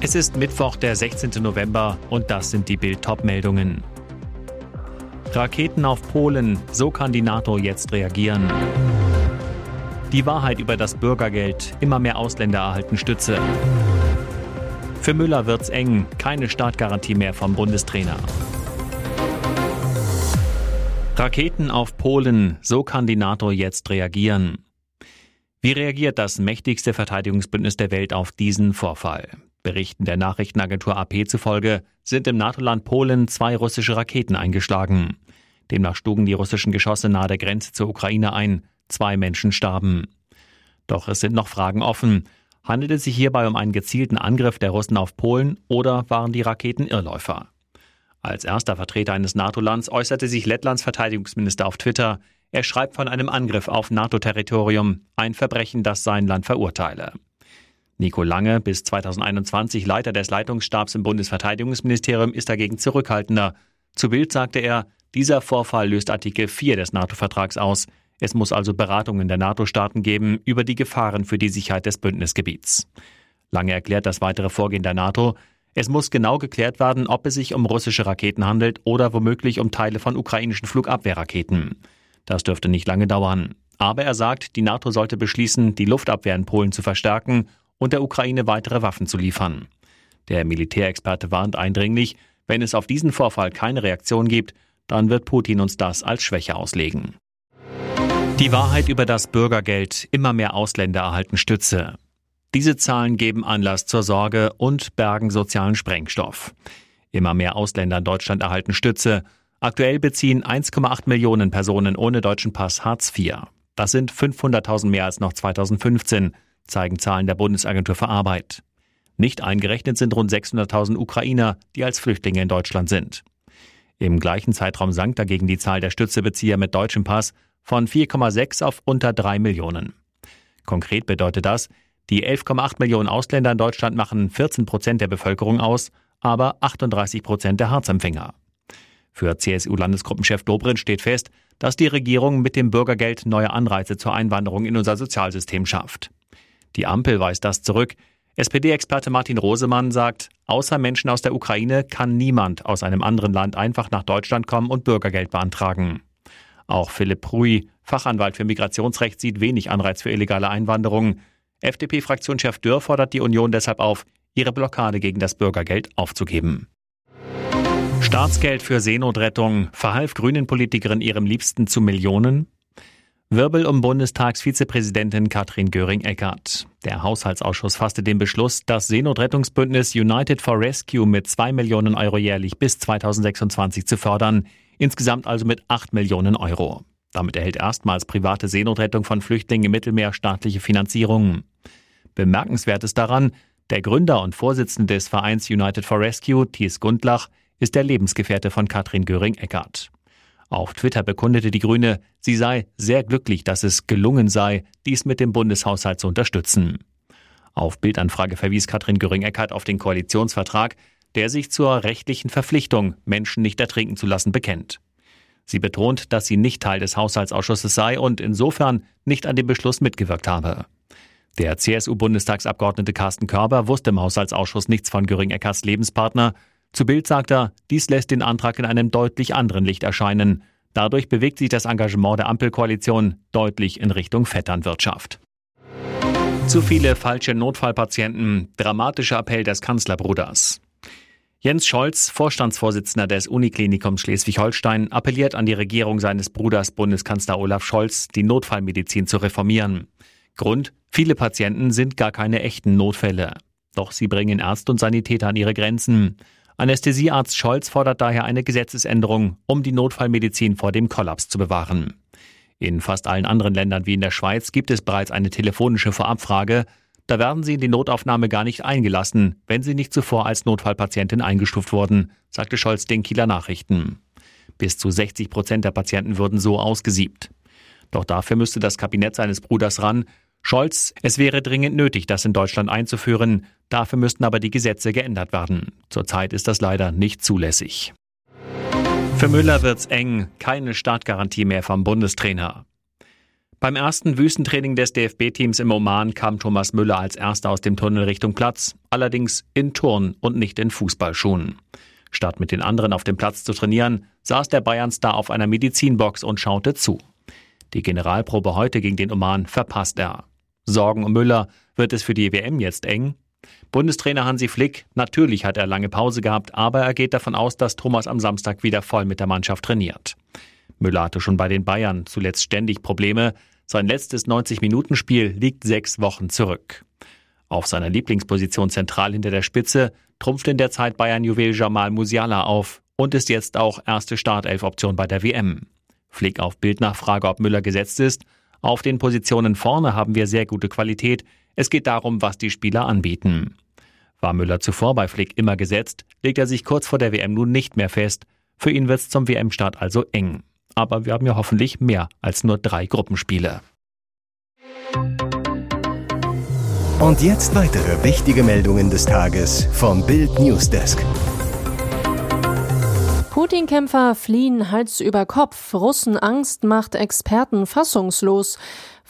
Es ist Mittwoch, der 16. November und das sind die Bild-Top-Meldungen. Raketen auf Polen, so kann die NATO jetzt reagieren. Die Wahrheit über das Bürgergeld, immer mehr Ausländer erhalten Stütze. Für Müller wird's eng, keine Startgarantie mehr vom Bundestrainer. Raketen auf Polen, so kann die NATO jetzt reagieren. Wie reagiert das mächtigste Verteidigungsbündnis der Welt auf diesen Vorfall? Berichten der Nachrichtenagentur AP zufolge sind im NATO-Land Polen zwei russische Raketen eingeschlagen. Demnach schlugen die russischen Geschosse nahe der Grenze zur Ukraine ein. Zwei Menschen starben. Doch es sind noch Fragen offen. Handelt es sich hierbei um einen gezielten Angriff der Russen auf Polen oder waren die Raketen Irrläufer? Als erster Vertreter eines NATO-Lands äußerte sich Lettlands Verteidigungsminister auf Twitter. Er schreibt von einem Angriff auf NATO-Territorium, ein Verbrechen, das sein Land verurteile. Nico Lange, bis 2021 Leiter des Leitungsstabs im Bundesverteidigungsministerium, ist dagegen zurückhaltender. Zu Bild sagte er, dieser Vorfall löst Artikel 4 des NATO-Vertrags aus. Es muss also Beratungen der NATO-Staaten geben über die Gefahren für die Sicherheit des Bündnisgebiets. Lange erklärt das weitere Vorgehen der NATO. Es muss genau geklärt werden, ob es sich um russische Raketen handelt oder womöglich um Teile von ukrainischen Flugabwehrraketen. Das dürfte nicht lange dauern. Aber er sagt, die NATO sollte beschließen, die Luftabwehr in Polen zu verstärken und der Ukraine weitere Waffen zu liefern. Der Militärexperte warnt eindringlich, wenn es auf diesen Vorfall keine Reaktion gibt, dann wird Putin uns das als Schwäche auslegen. Die Wahrheit über das Bürgergeld, immer mehr Ausländer erhalten Stütze. Diese Zahlen geben Anlass zur Sorge und bergen sozialen Sprengstoff. Immer mehr Ausländer in Deutschland erhalten Stütze. Aktuell beziehen 1,8 Millionen Personen ohne deutschen Pass Hartz IV. Das sind 500.000 mehr als noch 2015, zeigen Zahlen der Bundesagentur für Arbeit. Nicht eingerechnet sind rund 600.000 Ukrainer, die als Flüchtlinge in Deutschland sind. Im gleichen Zeitraum sank dagegen die Zahl der Stützebezieher mit deutschem Pass von 4,6 auf unter 3 Millionen. Konkret bedeutet das, die 11,8 Millionen Ausländer in Deutschland machen 14 Prozent der Bevölkerung aus, aber 38 Prozent der Harzempfänger. Für CSU-Landesgruppenchef Dobrindt steht fest, dass die Regierung mit dem Bürgergeld neue Anreize zur Einwanderung in unser Sozialsystem schafft. Die Ampel weist das zurück. SPD-Experte Martin Rosemann sagt, außer Menschen aus der Ukraine kann niemand aus einem anderen Land einfach nach Deutschland kommen und Bürgergeld beantragen. Auch Philipp Pruy, Fachanwalt für Migrationsrecht, sieht wenig Anreiz für illegale Einwanderung. FDP-Fraktionschef Dürr fordert die Union deshalb auf, ihre Blockade gegen das Bürgergeld aufzugeben. Staatsgeld für Seenotrettung verhalf Grünen-Politikerin ihrem Liebsten zu Millionen. Wirbel um Bundestagsvizepräsidentin Katrin Göring-Eckardt. Der Haushaltsausschuss fasste den Beschluss, das Seenotrettungsbündnis United for Rescue mit 2 Millionen Euro jährlich bis 2026 zu fördern, insgesamt also mit 8 Millionen Euro. Damit erhält erstmals private Seenotrettung von Flüchtlingen im Mittelmeer staatliche Finanzierung. Bemerkenswert ist daran, der Gründer und Vorsitzende des Vereins United for Rescue, Thies Gundlach, ist der Lebensgefährte von Katrin Göring-Eckardt. Auf Twitter bekundete die Grüne, sie sei sehr glücklich, dass es gelungen sei, dies mit dem Bundeshaushalt zu unterstützen. Auf Bildanfrage verwies Katrin Göring-Eckardt auf den Koalitionsvertrag, der sich zur rechtlichen Verpflichtung, Menschen nicht ertrinken zu lassen, bekennt. Sie betont, dass sie nicht Teil des Haushaltsausschusses sei und insofern nicht an dem Beschluss mitgewirkt habe. Der CSU-Bundestagsabgeordnete Carsten Körber wusste im Haushaltsausschuss nichts von Göring-Eckarts Lebenspartner. Zu Bild sagt er, dies lässt den Antrag in einem deutlich anderen Licht erscheinen. Dadurch bewegt sich das Engagement der Ampelkoalition deutlich in Richtung Vetternwirtschaft. Zu viele falsche Notfallpatienten, dramatischer Appell des Kanzlerbruders. Jens Scholz, Vorstandsvorsitzender des Uniklinikums Schleswig-Holstein, appelliert an die Regierung seines Bruders Bundeskanzler Olaf Scholz, die Notfallmedizin zu reformieren. Grund, viele Patienten sind gar keine echten Notfälle. Doch sie bringen Ärzte und Sanitäter an ihre Grenzen. Anästhesiearzt Scholz fordert daher eine Gesetzesänderung, um die Notfallmedizin vor dem Kollaps zu bewahren. In fast allen anderen Ländern wie in der Schweiz gibt es bereits eine telefonische Vorabfrage. Da werden sie in die Notaufnahme gar nicht eingelassen, wenn sie nicht zuvor als Notfallpatientin eingestuft wurden, sagte Scholz den Kieler Nachrichten. Bis zu 60 Prozent der Patienten würden so ausgesiebt. Doch dafür müsste das Kabinett seines Bruders ran. Scholz, es wäre dringend nötig, das in Deutschland einzuführen. Dafür müssten aber die Gesetze geändert werden. Zurzeit ist das leider nicht zulässig. Für Müller wird's eng. Keine Startgarantie mehr vom Bundestrainer. Beim ersten Wüstentraining des DFB-Teams im Oman kam Thomas Müller als erster aus dem Tunnel Richtung Platz, allerdings in Turn und nicht in Fußballschuhen. Statt mit den anderen auf dem Platz zu trainieren, saß der Bayern-Star auf einer Medizinbox und schaute zu. Die Generalprobe heute gegen den Oman verpasst er. Sorgen um Müller, wird es für die WM jetzt eng? Bundestrainer Hansi Flick, natürlich hat er lange Pause gehabt, aber er geht davon aus, dass Thomas am Samstag wieder voll mit der Mannschaft trainiert. Müller hatte schon bei den Bayern zuletzt ständig Probleme. Sein letztes 90-Minuten-Spiel liegt sechs Wochen zurück. Auf seiner Lieblingsposition zentral hinter der Spitze trumpft in der Zeit Bayern-Juwel Jamal Musiala auf und ist jetzt auch erste Startelf-Option bei der WM. Flick auf Bildnachfrage, ob Müller gesetzt ist. Auf den Positionen vorne haben wir sehr gute Qualität. Es geht darum, was die Spieler anbieten. War Müller zuvor bei Flick immer gesetzt, legt er sich kurz vor der WM nun nicht mehr fest. Für ihn wird es zum WM-Start also eng. Aber wir haben ja hoffentlich mehr als nur drei Gruppenspiele. Und jetzt weitere wichtige Meldungen des Tages vom Bild Newsdesk. Putin-Kämpfer fliehen Hals über Kopf. Russenangst macht Experten fassungslos.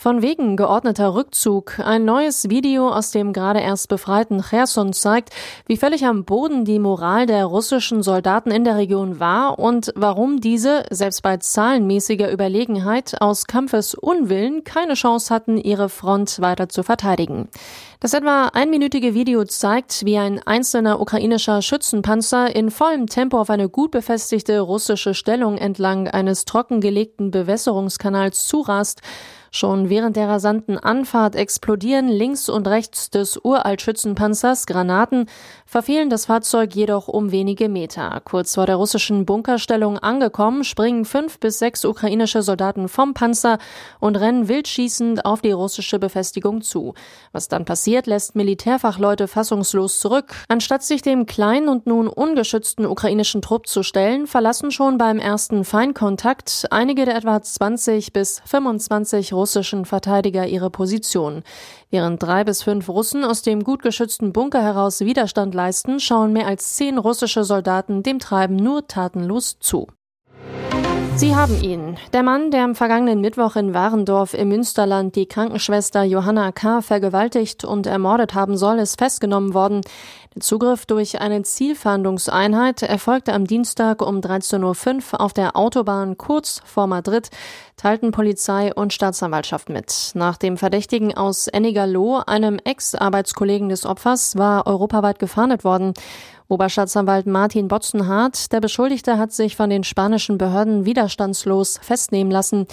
Von wegen geordneter Rückzug. Ein neues Video aus dem gerade erst befreiten Cherson zeigt, wie völlig am Boden die Moral der russischen Soldaten in der Region war und warum diese, selbst bei zahlenmäßiger Überlegenheit, aus Kampfesunwillen keine Chance hatten, ihre Front weiter zu verteidigen. Das etwa einminütige Video zeigt, wie ein einzelner ukrainischer Schützenpanzer in vollem Tempo auf eine gut befestigte russische Stellung entlang eines trockengelegten Bewässerungskanals zurast. Schon während der rasanten Anfahrt explodieren links und rechts des Uraltschützenpanzers Granaten, verfehlen das Fahrzeug jedoch um wenige Meter. Kurz vor der russischen Bunkerstellung angekommen, springen fünf bis sechs ukrainische Soldaten vom Panzer und rennen wildschießend auf die russische Befestigung zu. Was dann passiert, lässt Militärfachleute fassungslos zurück. Anstatt sich dem kleinen und nun ungeschützten ukrainischen Trupp zu stellen, verlassen schon beim ersten Feinkontakt einige der etwa 20 bis 25 russischen Verteidiger ihre Position. Während drei bis fünf Russen aus dem gut geschützten Bunker heraus Widerstand leisten, schauen mehr als zehn russische Soldaten dem Treiben nur tatenlos zu. Sie haben ihn. Der Mann, der am vergangenen Mittwoch in Warendorf im Münsterland die Krankenschwester Johanna K. vergewaltigt und ermordet haben soll, ist festgenommen worden. Der Zugriff durch eine Zielfahndungseinheit erfolgte am Dienstag um 13.05 Uhr auf der Autobahn kurz vor Madrid, teilten Polizei und Staatsanwaltschaft mit. Nach dem Verdächtigen aus Ennigerloh, einem Ex-Arbeitskollegen des Opfers, war europaweit gefahndet worden. Oberstaatsanwalt Martin Botzenhardt, der Beschuldigte hat sich von den spanischen Behörden widerstandslos festnehmen lassen.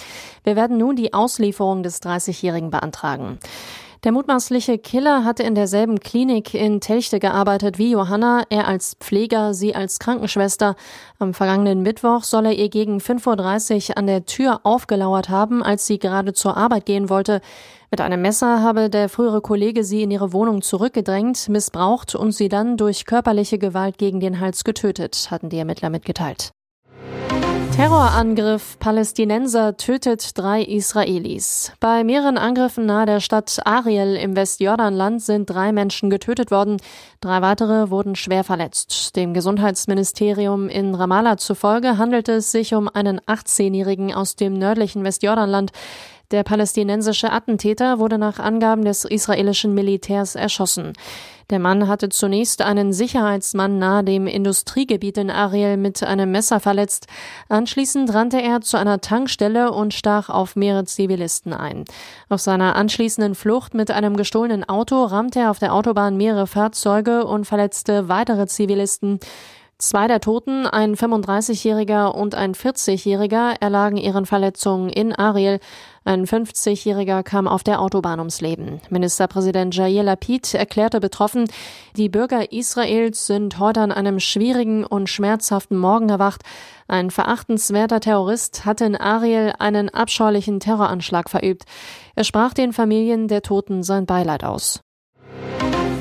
Wir werden nun die Auslieferung des 30-Jährigen beantragen. Der mutmaßliche Killer hatte in derselben Klinik in Telchte gearbeitet wie Johanna, er als Pfleger, sie als Krankenschwester. Am vergangenen Mittwoch soll er ihr gegen 5.30 Uhr an der Tür aufgelauert haben, als sie gerade zur Arbeit gehen wollte. Mit einem Messer habe der frühere Kollege sie in ihre Wohnung zurückgedrängt, missbraucht und sie dann durch körperliche Gewalt gegen den Hals getötet, hatten die Ermittler mitgeteilt. Terrorangriff. Palästinenser tötet drei Israelis. Bei mehreren Angriffen nahe der Stadt Ariel im Westjordanland sind drei Menschen getötet worden. Drei weitere wurden schwer verletzt. Dem Gesundheitsministerium in Ramallah zufolge handelt es sich um einen 18-Jährigen aus dem nördlichen Westjordanland. Der palästinensische Attentäter wurde nach Angaben des israelischen Militärs erschossen. Der Mann hatte zunächst einen Sicherheitsmann nahe dem Industriegebiet in Ariel mit einem Messer verletzt. Anschließend rannte er zu einer Tankstelle und stach auf mehrere Zivilisten ein. Auf seiner anschließenden Flucht mit einem gestohlenen Auto rammte er auf der Autobahn mehrere Fahrzeuge und verletzte weitere Zivilisten. Zwei der Toten, ein 35-Jähriger und ein 40-Jähriger, erlagen ihren Verletzungen in Ariel. Ein 50-Jähriger kam auf der Autobahn ums Leben. Ministerpräsident Jair Lapid erklärte betroffen, die Bürger Israels sind heute an einem schwierigen und schmerzhaften Morgen erwacht. Ein verachtenswerter Terrorist hatte in Ariel einen abscheulichen Terroranschlag verübt. Er sprach den Familien der Toten sein Beileid aus.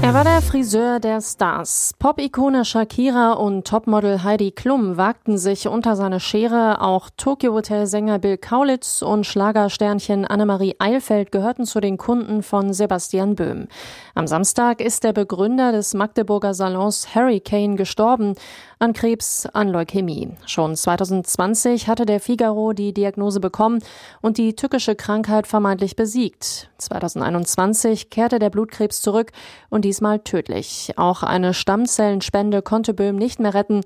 Er war der Friseur der Stars. Pop-Ikone Shakira und Topmodel Heidi Klum wagten sich unter seine Schere. Auch Tokyo Hotel-Sänger Bill Kaulitz und Schlagersternchen Annemarie Eilfeld gehörten zu den Kunden von Sebastian Böhm. Am Samstag ist der Begründer des Magdeburger Salons Harry Kane gestorben an Krebs, an Leukämie. Schon 2020 hatte der Figaro die Diagnose bekommen und die tückische Krankheit vermeintlich besiegt. 2021 kehrte der Blutkrebs zurück und diesmal tödlich. Auch eine Stammzellenspende konnte Böhm nicht mehr retten.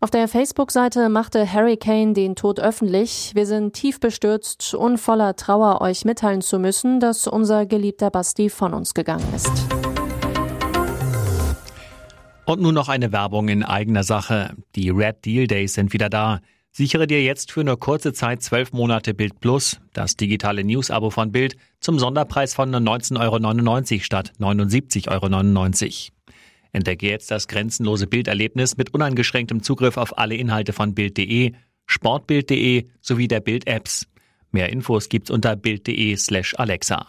Auf der Facebook-Seite machte Harry Kane den Tod öffentlich. Wir sind tief bestürzt und voller Trauer, euch mitteilen zu müssen, dass unser geliebter Basti von uns gegangen ist. Und nun noch eine Werbung in eigener Sache. Die Red Deal Days sind wieder da. Sichere dir jetzt für nur kurze Zeit zwölf Monate Bild Plus, das digitale News-Abo von Bild, zum Sonderpreis von 19,99 Euro statt 79,99 Euro. Entdecke jetzt das grenzenlose Bilderlebnis mit uneingeschränktem Zugriff auf alle Inhalte von Bild.de, Sportbild.de sowie der Bild-Apps. Mehr Infos gibt's unter Bild.de slash Alexa.